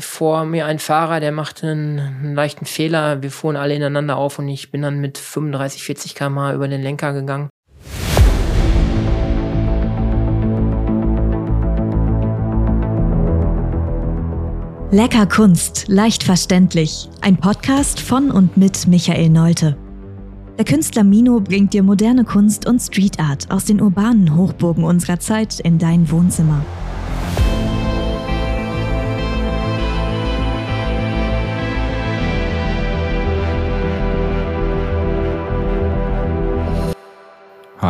vor mir ein Fahrer, der machte einen, einen, leichten Fehler. Wir fuhren alle ineinander auf und ich bin dann mit 35, 40 km über den Lenker gegangen. Lecker Kunst, leicht verständlich. Ein Podcast von und mit Michael Neute. Der Künstler Mino bringt dir moderne Kunst und Street Art aus den urbanen Hochburgen unserer Zeit in dein Wohnzimmer.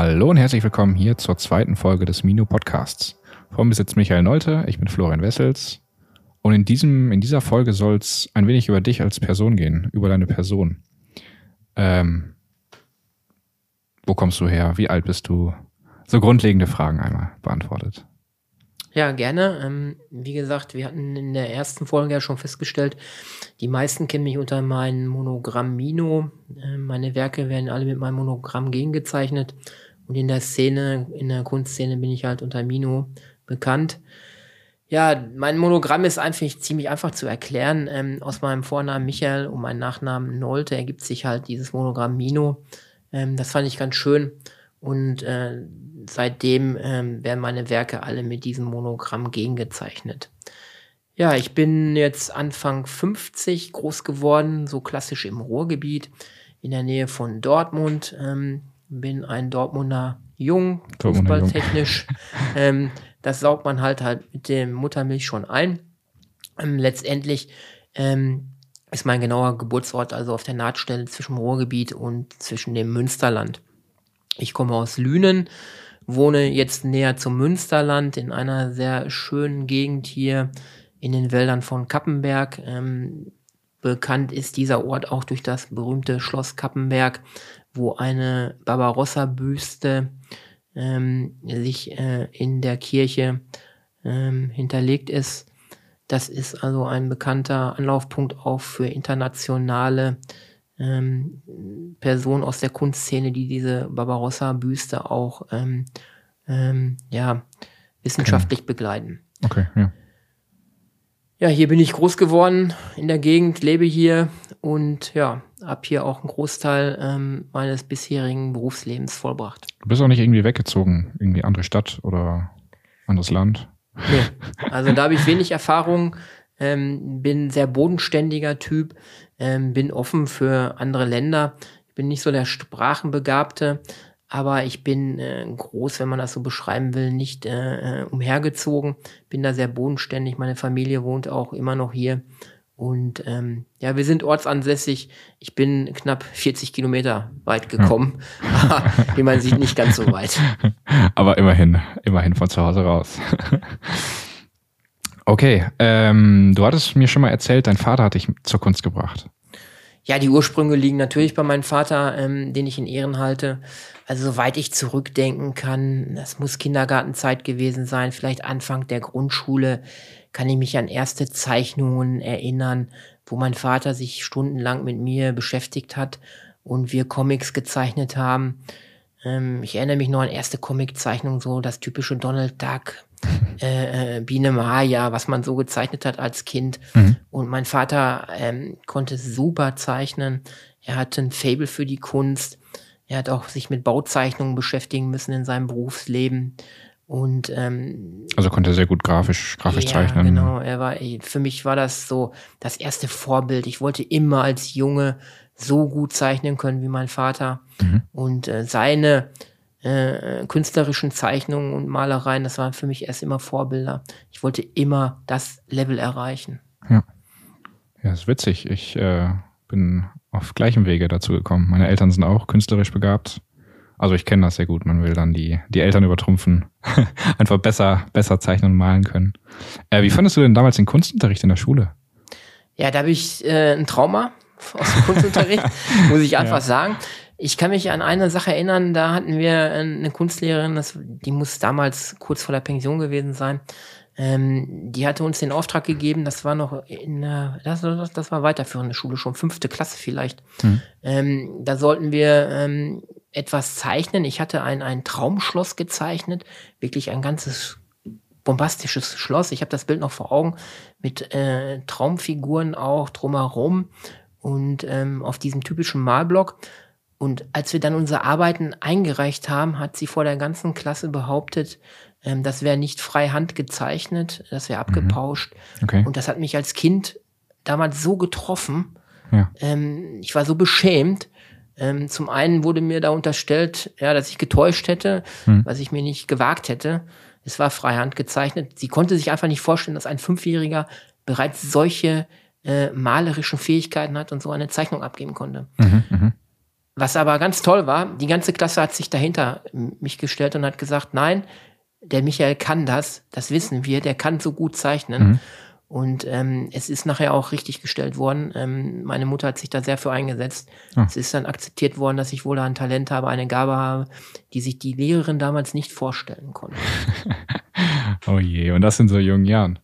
Hallo und herzlich willkommen hier zur zweiten Folge des Mino Podcasts. Vor mir sitzt Michael Neute, ich bin Florian Wessels und in, diesem, in dieser Folge soll es ein wenig über dich als Person gehen, über deine Person. Ähm, wo kommst du her? Wie alt bist du? So grundlegende Fragen einmal beantwortet. Ja, gerne. Ähm, wie gesagt, wir hatten in der ersten Folge ja schon festgestellt, die meisten kennen mich unter meinem Monogramm Mino. Äh, meine Werke werden alle mit meinem Monogramm gegengezeichnet. Und in der Szene, in der Kunstszene bin ich halt unter Mino bekannt. Ja, mein Monogramm ist einfach ziemlich einfach zu erklären. Ähm, aus meinem Vornamen Michael und meinem Nachnamen Nolte ergibt sich halt dieses Monogramm Mino. Ähm, das fand ich ganz schön. Und äh, seitdem ähm, werden meine Werke alle mit diesem Monogramm gegengezeichnet. Ja, ich bin jetzt Anfang 50 groß geworden, so klassisch im Ruhrgebiet, in der Nähe von Dortmund. Ähm, bin ein Dortmunder Jung, fußballtechnisch. ähm, das saugt man halt halt mit dem Muttermilch schon ein. Ähm, letztendlich ähm, ist mein genauer Geburtsort also auf der Nahtstelle zwischen Ruhrgebiet und zwischen dem Münsterland. Ich komme aus Lünen, wohne jetzt näher zum Münsterland in einer sehr schönen Gegend hier in den Wäldern von Kappenberg. Ähm, bekannt ist dieser Ort auch durch das berühmte Schloss Kappenberg, wo eine Barbarossa-Büste ähm, sich äh, in der Kirche ähm, hinterlegt ist. Das ist also ein bekannter Anlaufpunkt auch für internationale ähm, Personen aus der Kunstszene, die diese Barbarossa-Büste auch ähm, ähm, ja, wissenschaftlich okay. begleiten. Okay, ja. Ja, hier bin ich groß geworden in der Gegend, lebe hier und ja, habe hier auch einen Großteil ähm, meines bisherigen Berufslebens vollbracht. Du bist auch nicht irgendwie weggezogen, irgendwie andere Stadt oder anderes Land? Nee, also da habe ich wenig Erfahrung, ähm, bin sehr bodenständiger Typ, ähm, bin offen für andere Länder. Ich bin nicht so der Sprachenbegabte, aber ich bin äh, groß, wenn man das so beschreiben will, nicht äh, äh umhergezogen, bin da sehr bodenständig. Meine Familie wohnt auch immer noch hier und ähm, ja, wir sind ortsansässig. Ich bin knapp 40 Kilometer weit gekommen. Ja. Wie man sieht, nicht ganz so weit. Aber immerhin, immerhin von zu Hause raus. okay, ähm, du hattest mir schon mal erzählt, dein Vater hat dich zur Kunst gebracht. Ja, die Ursprünge liegen natürlich bei meinem Vater, ähm, den ich in Ehren halte. Also soweit ich zurückdenken kann, das muss Kindergartenzeit gewesen sein, vielleicht Anfang der Grundschule kann ich mich an erste Zeichnungen erinnern, wo mein Vater sich stundenlang mit mir beschäftigt hat und wir Comics gezeichnet haben. Ähm, ich erinnere mich noch an erste Comiczeichnungen, so das typische Donald Duck, äh, äh, Biene Maya, was man so gezeichnet hat als Kind. Mhm. Und mein Vater ähm, konnte super zeichnen. Er hatte ein Fable für die Kunst. Er hat auch sich mit Bauzeichnungen beschäftigen müssen in seinem Berufsleben. Und ähm, also konnte er sehr gut grafisch, grafisch ja, zeichnen. Genau, er war für mich war das so das erste Vorbild. Ich wollte immer als Junge so gut zeichnen können wie mein Vater. Mhm. Und äh, seine äh, künstlerischen Zeichnungen und Malereien, das waren für mich erst immer Vorbilder. Ich wollte immer das Level erreichen. Ja, ja, ist witzig. Ich äh, bin auf gleichem Wege dazu gekommen. Meine Eltern sind auch künstlerisch begabt. Also ich kenne das sehr gut. Man will dann die, die Eltern übertrumpfen. Einfach besser, besser zeichnen und malen können. Äh, wie fandest du denn damals den Kunstunterricht in der Schule? Ja, da habe ich äh, ein Trauma aus dem Kunstunterricht, muss ich einfach ja. sagen. Ich kann mich an eine Sache erinnern, da hatten wir eine Kunstlehrerin, das, die muss damals kurz vor der Pension gewesen sein. Ähm, die hatte uns den Auftrag gegeben, das war noch in der, das, das war weiterführende Schule, schon fünfte Klasse vielleicht. Hm. Ähm, da sollten wir ähm, etwas zeichnen. Ich hatte ein, ein Traumschloss gezeichnet, wirklich ein ganzes bombastisches Schloss. Ich habe das Bild noch vor Augen mit äh, Traumfiguren auch drumherum und ähm, auf diesem typischen Malblock. Und als wir dann unsere Arbeiten eingereicht haben, hat sie vor der ganzen Klasse behauptet, ähm, das wäre nicht freihand gezeichnet, das wäre mhm. abgepauscht. Okay. Und das hat mich als Kind damals so getroffen. Ja. Ähm, ich war so beschämt. Ähm, zum einen wurde mir da unterstellt, ja, dass ich getäuscht hätte, Hm. was ich mir nicht gewagt hätte. Es war freihand gezeichnet. Sie konnte sich einfach nicht vorstellen, dass ein Fünfjähriger bereits solche äh, malerischen Fähigkeiten hat und so eine Zeichnung abgeben konnte. Mhm, mhm. Was aber ganz toll war, die ganze Klasse hat sich dahinter mich gestellt und hat gesagt, nein, der Michael kann das, das wissen wir, der kann so gut zeichnen. Mhm. Und ähm, es ist nachher auch richtig gestellt worden. Ähm, meine Mutter hat sich da sehr für eingesetzt. Ah. Es ist dann akzeptiert worden, dass ich wohl ein Talent habe, eine Gabe habe, die sich die Lehrerin damals nicht vorstellen konnte. Oh je, und das in so jungen Jahren.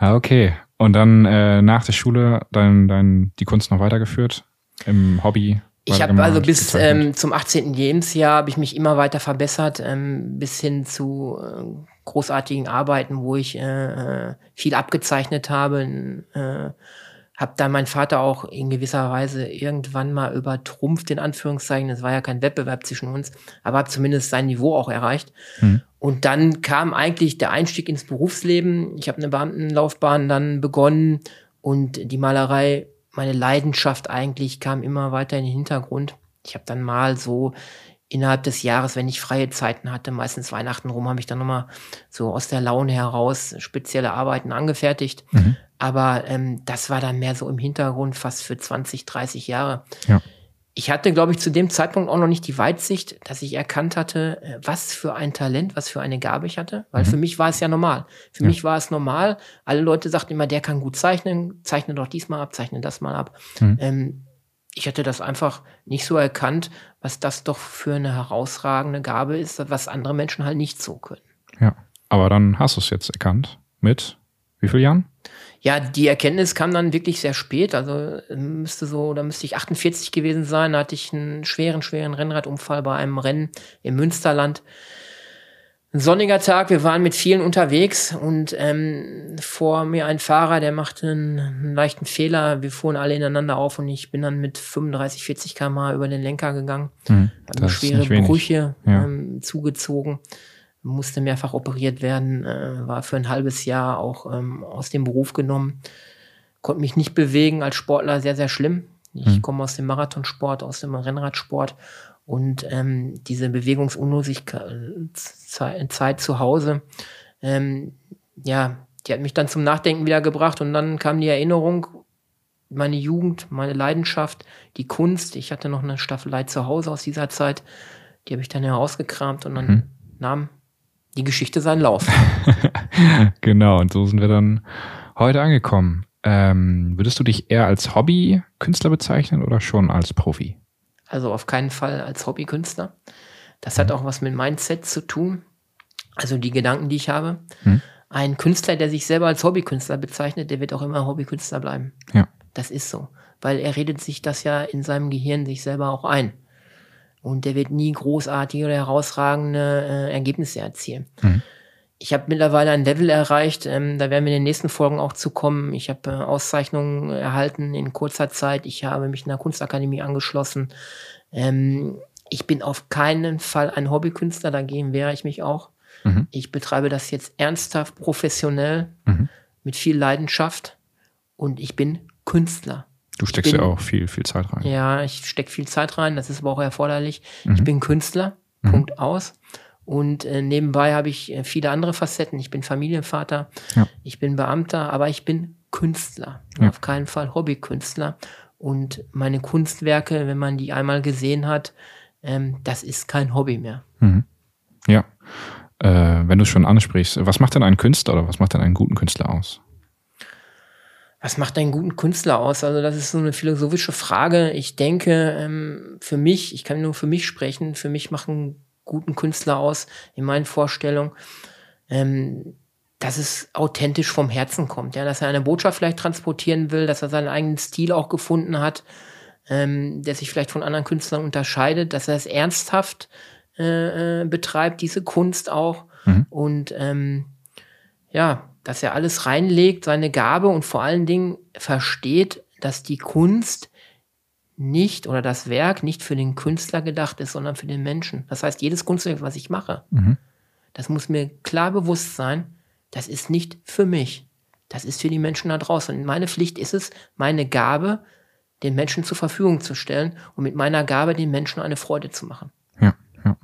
Ah, okay. Und dann äh, nach der Schule dann, dann die Kunst noch weitergeführt im Hobby? Ich habe also bis ähm, zum 18. Lebensjahr habe ich mich immer weiter verbessert, ähm, bis hin zu äh, großartigen Arbeiten, wo ich äh, äh, viel abgezeichnet habe. Äh, habe dann mein Vater auch in gewisser Weise irgendwann mal übertrumpft, in Anführungszeichen. Es war ja kein Wettbewerb zwischen uns, aber habe zumindest sein Niveau auch erreicht. Mhm. Und dann kam eigentlich der Einstieg ins Berufsleben. Ich habe eine Beamtenlaufbahn dann begonnen und die Malerei, meine Leidenschaft eigentlich, kam immer weiter in den Hintergrund. Ich habe dann mal so innerhalb des Jahres, wenn ich freie Zeiten hatte, meistens Weihnachten rum, habe ich dann nochmal so aus der Laune heraus spezielle Arbeiten angefertigt. Mhm. Aber ähm, das war dann mehr so im Hintergrund, fast für 20, 30 Jahre. Ja. Ich hatte, glaube ich, zu dem Zeitpunkt auch noch nicht die Weitsicht, dass ich erkannt hatte, äh, was für ein Talent, was für eine Gabe ich hatte. Weil Mhm. für mich war es ja normal. Für Ja. mich war es normal. Alle Leute sagten immer, der kann gut zeichnen, zeichne doch diesmal ab, zeichne das mal ab. Mhm. Ähm, ich hatte das einfach nicht so erkannt, was das doch für eine herausragende Gabe ist, was andere Menschen halt nicht so können. Ja. Aber dann hast du es jetzt erkannt. Mit wie vielen Jahren? Ja, die Erkenntnis kam dann wirklich sehr spät. Also äh, müsste so, da müsste ich 48 gewesen sein. Da hatte ich einen schweren, schweren Rennradunfall bei einem Rennen im Münsterland. Ein sonniger Tag, wir waren mit vielen unterwegs und ähm, vor mir ein Fahrer, der machte einen, einen leichten Fehler. Wir fuhren alle ineinander auf und ich bin dann mit 35, 40 km über den Lenker gegangen. Mhm. Habe schwere. Brüche Ja. ähm, zugezogen, musste mehrfach operiert werden, äh, war für ein halbes Jahr auch ähm, aus dem Beruf genommen, konnte mich nicht bewegen als Sportler, sehr, sehr schlimm. Ich Mhm. komme aus dem Marathonsport, aus dem Rennradsport und ähm, diese Bewegungsunlosigkeit Zeit zu Hause, ähm, ja, die hat mich dann zum Nachdenken wieder gebracht und dann kam die Erinnerung, meine Jugend, meine Leidenschaft, die Kunst. Ich hatte noch eine Staffelei zu Hause aus dieser Zeit. Die habe ich dann herausgekramt und dann Mhm. nahm die Geschichte seinen Lauf. Genau, und so sind wir dann heute angekommen. Ähm, würdest du dich eher als Hobby-Künstler bezeichnen oder schon als Profi? Also auf keinen Fall als Hobbykünstler. Das hat auch was mit Mindset zu tun. Also die Gedanken, die ich habe. Hm. Ein Künstler, der sich selber als Hobbykünstler bezeichnet, der wird auch immer Hobbykünstler bleiben. Ja. Das ist so. Weil er redet sich das ja in seinem Gehirn sich selber auch ein. Und der wird nie großartige oder herausragende äh, Ergebnisse erzielen. Mhm. Ich habe mittlerweile ein Level erreicht, ähm, da werden wir in den nächsten Folgen auch zu kommen. Ich habe äh, Auszeichnungen erhalten in kurzer Zeit. Ich habe mich einer Kunstakademie angeschlossen. Ähm, ich bin auf keinen Fall ein Hobbykünstler, dagegen wehre ich mich auch. Mhm. Ich betreibe das jetzt ernsthaft, professionell, Mhm. mit viel Leidenschaft und ich bin Künstler. Du steckst bin- ja auch viel, viel Zeit rein. Ja, ich stecke viel Zeit rein, das ist aber auch erforderlich. Mhm. Ich bin Künstler, Mhm. Punkt aus. Und äh, nebenbei habe ich äh, viele andere Facetten. Ich bin Familienvater, Ja. ich bin Beamter, aber ich bin Künstler. Ja. Auf keinen Fall Hobbykünstler. Und meine Kunstwerke, wenn man die einmal gesehen hat, ähm, das ist kein Hobby mehr. Mhm. Ja. Äh, wenn du es schon ansprichst, was macht denn einen Künstler oder was macht denn einen guten Künstler aus? Was macht einen guten Künstler aus? Also das ist so eine philosophische Frage. Ich denke, ähm, für mich, ich kann nur für mich sprechen, für mich macht einen guten Künstler aus, in meinen Vorstellungen, ähm, dass es authentisch vom Herzen kommt, ja, dass er eine Botschaft vielleicht transportieren will, dass er seinen eigenen Stil auch gefunden hat, ähm, der sich vielleicht von anderen Künstlern unterscheidet, dass er es ernsthaft äh, äh, betreibt, diese Kunst auch Mhm. und ähm, ja, dass er alles reinlegt, seine Gabe und vor allen Dingen versteht, dass die Kunst nicht oder das Werk nicht für den Künstler gedacht ist, sondern für den Menschen. Das heißt, jedes Kunstwerk, was ich mache, Mhm. das muss mir klar bewusst sein, das ist nicht für mich. Das ist für die Menschen da draußen. Und meine Pflicht ist es, meine Gabe den Menschen zur Verfügung zu stellen und mit meiner Gabe den Menschen eine Freude zu machen. Ja, ja.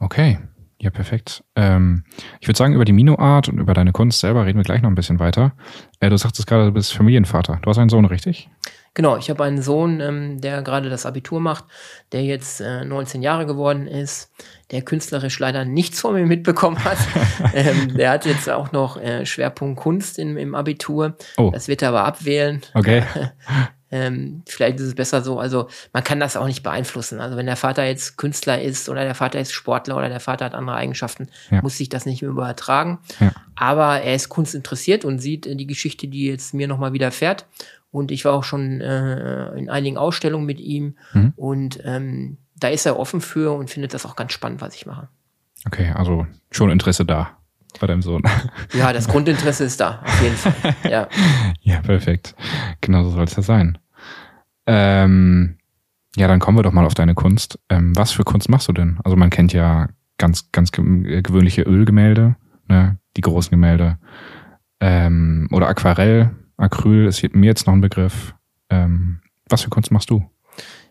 Okay. Ja, perfekt. Ähm, ich würde sagen, über die Mino-Art und über deine Kunst selber reden wir gleich noch ein bisschen weiter. Äh, du sagtest gerade, du bist Familienvater. Du hast einen Sohn, richtig? Genau, ich habe einen Sohn, ähm, der gerade das Abitur macht, der jetzt äh, 19 Jahre geworden ist, der künstlerisch leider nichts von mir mitbekommen hat. ähm, der hat jetzt auch noch äh, Schwerpunkt Kunst im, im Abitur. Oh. Das wird er aber abwählen. Okay. Ähm, vielleicht ist es besser so. Also man kann das auch nicht beeinflussen. Also wenn der Vater jetzt Künstler ist oder der Vater ist Sportler oder der Vater hat andere Eigenschaften, Ja. muss sich das nicht mehr übertragen. Ja. Aber er ist kunstinteressiert und sieht äh, die Geschichte, die jetzt mir nochmal widerfährt. Und ich war auch schon äh, in einigen Ausstellungen mit ihm. Mhm. Und ähm, da ist er offen für und findet das auch ganz spannend, was ich mache. Okay, also schon Interesse da bei deinem Sohn. Ja, das Grundinteresse ist da, auf jeden Fall. Ja. ja, perfekt. Genau so soll es ja sein. Ähm, ja, dann kommen wir doch mal auf deine Kunst. Ähm, was für Kunst machst du denn? Also man kennt ja ganz, ganz ge- gewöhnliche Ölgemälde, ne? die großen Gemälde. Ähm, oder Aquarell, Acryl ist mir jetzt noch ein Begriff. Ähm, was für Kunst machst du?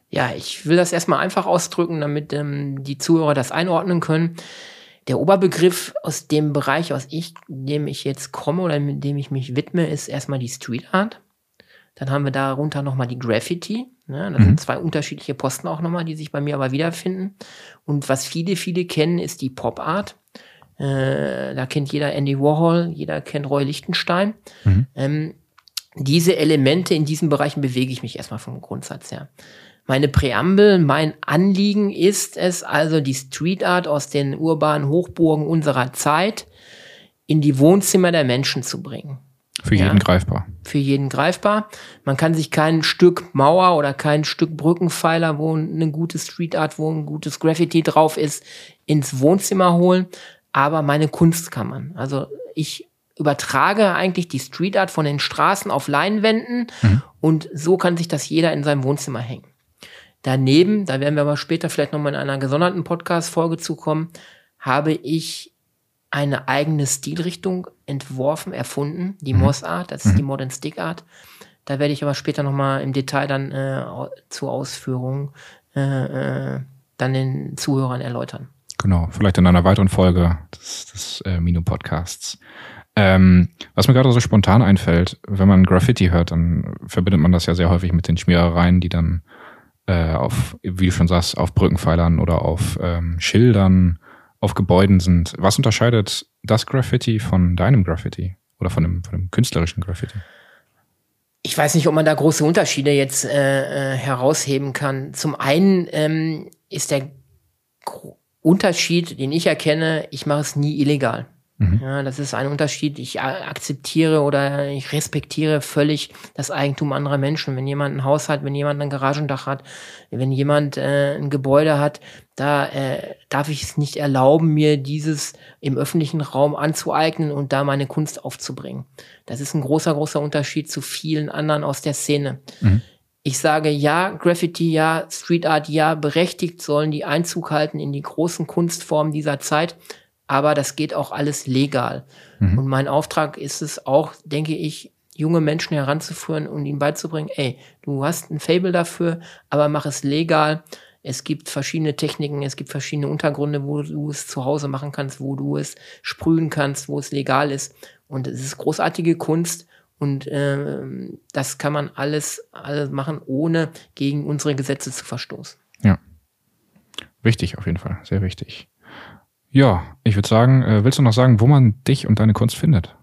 Ja, ich will das erstmal einfach ausdrücken, damit ähm, die Zuhörer das einordnen können. Der Oberbegriff aus dem Bereich, aus ich, dem ich jetzt komme oder mit dem ich mich widme, ist erstmal die Street Art. Dann haben wir darunter nochmal die Graffiti. Ne? Das Mhm. sind zwei unterschiedliche Posten auch nochmal, die sich bei mir aber wiederfinden. Und was viele, viele kennen, ist die Pop Art. Äh, da kennt jeder Andy Warhol, jeder kennt Roy Lichtenstein. Mhm. Ähm, diese Elemente in diesen Bereichen bewege ich mich erstmal vom Grundsatz her. Meine Präambel, mein Anliegen ist es also, die Street Art aus den urbanen Hochburgen unserer Zeit in die Wohnzimmer der Menschen zu bringen. Für Ja. jeden greifbar. Für jeden greifbar. Man kann sich kein Stück Mauer oder kein Stück Brückenpfeiler, wo eine gute Street Art, wo ein gutes Graffiti drauf ist, ins Wohnzimmer holen. Aber meine Kunst kann man. Also ich übertrage eigentlich die Street Art von den Straßen auf Leinwänden und so kann sich das jeder in seinem Wohnzimmer hängen. Daneben, da werden wir aber später vielleicht nochmal in einer gesonderten Podcast-Folge zukommen, habe ich eine eigene Stilrichtung entworfen, erfunden, die Moss Art, das ist die Modern Stick Art. Da werde ich aber später nochmal im Detail dann äh, au- zur Ausführung äh, äh, dann den Zuhörern erläutern. Genau, vielleicht in einer weiteren Folge des, des äh, Mino-Podcasts. Ähm, was mir gerade so spontan einfällt, wenn man Graffiti hört, dann verbindet man das ja sehr häufig mit den Schmierereien, die dann äh, auf, wie du schon sagst, auf Brückenpfeilern oder auf ähm, Schildern, auf Gebäuden sind. Was unterscheidet das Graffiti von deinem Graffiti oder von dem, von dem künstlerischen Graffiti? Ich weiß nicht, ob man da große Unterschiede jetzt äh, äh, herausheben kann. Zum einen ähm, ist der Unterschied, den ich erkenne, ich mache es nie illegal. Mhm. Ja, das ist ein Unterschied. Ich a- akzeptiere oder ich respektiere völlig das Eigentum anderer Menschen. Wenn jemand ein Haus hat, wenn jemand ein Garagendach hat, wenn jemand äh, ein Gebäude hat, da äh, darf ich es nicht erlauben, mir dieses im öffentlichen Raum anzueignen und da meine Kunst aufzubringen. Das ist ein großer, großer Unterschied zu vielen anderen aus der Szene. Mhm. Ich sage ja, Graffiti ja, Street Art ja, berechtigt sollen die Einzug halten in die großen Kunstformen dieser Zeit, aber das geht auch alles legal. Mhm. Und mein Auftrag ist es auch, denke ich, junge Menschen heranzuführen und ihnen beizubringen, ey, du hast ein Fable dafür, aber mach es legal. Es gibt verschiedene Techniken, es gibt verschiedene Untergründe, wo du es zu Hause machen kannst, wo du es sprühen kannst, wo es legal ist. Und es ist großartige Kunst und ähm, das kann man alles, alles machen, ohne gegen unsere Gesetze zu verstoßen. Ja. Wichtig auf jeden Fall, sehr wichtig. Ja, ich würde sagen, äh, willst du noch sagen, wo man dich und deine Kunst findet?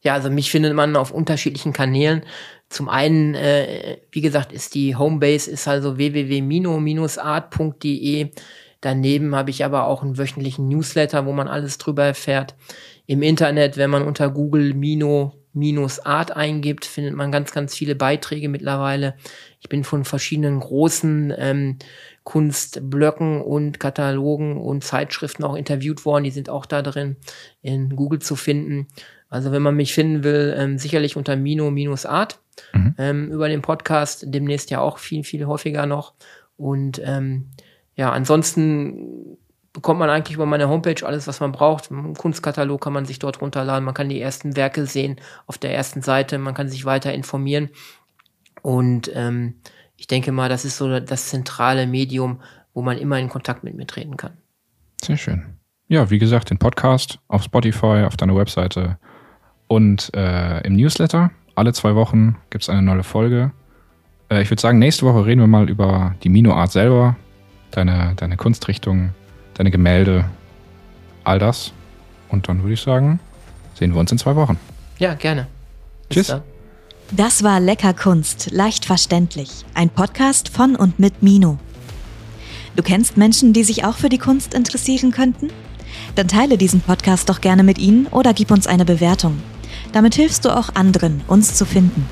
Ja, also mich findet man auf unterschiedlichen Kanälen. Zum einen, äh, wie gesagt, ist die Homebase ist also www.mino-art.de. Daneben habe ich aber auch einen wöchentlichen Newsletter, wo man alles drüber erfährt. Im Internet, wenn man unter Google Mino Art eingibt, findet man ganz, ganz viele Beiträge mittlerweile. Ich bin von verschiedenen großen ähm, Kunstblöcken und Katalogen und Zeitschriften auch interviewt worden. Die sind auch da drin in Google zu finden. Also wenn man mich finden will, ähm, sicherlich unter Mino-Art mhm. ähm, über den Podcast, demnächst ja auch viel, viel häufiger noch. Und ähm, ja, ansonsten bekommt man eigentlich über meine Homepage alles, was man braucht. Ein Kunstkatalog kann man sich dort runterladen. Man kann die ersten Werke sehen auf der ersten Seite. Man kann sich weiter informieren. Und ähm, ich denke mal, das ist so das zentrale Medium, wo man immer in Kontakt mit mir treten kann. Sehr schön. Ja, wie gesagt, den Podcast auf Spotify, auf deiner Webseite und äh, im Newsletter. Alle zwei Wochen gibt es eine neue Folge. Äh, ich würde sagen, nächste Woche reden wir mal über die Mino-Art selber, deine, deine Kunstrichtung, deine Gemälde, all das. Und dann würde ich sagen, sehen wir uns in zwei Wochen. Ja, gerne. Bis Tschüss. Dann. Das war Lecker Kunst, leicht verständlich. Ein Podcast von und mit Mino. Du kennst Menschen, die sich auch für die Kunst interessieren könnten? Dann teile diesen Podcast doch gerne mit ihnen oder gib uns eine Bewertung. Damit hilfst du auch anderen, uns zu finden.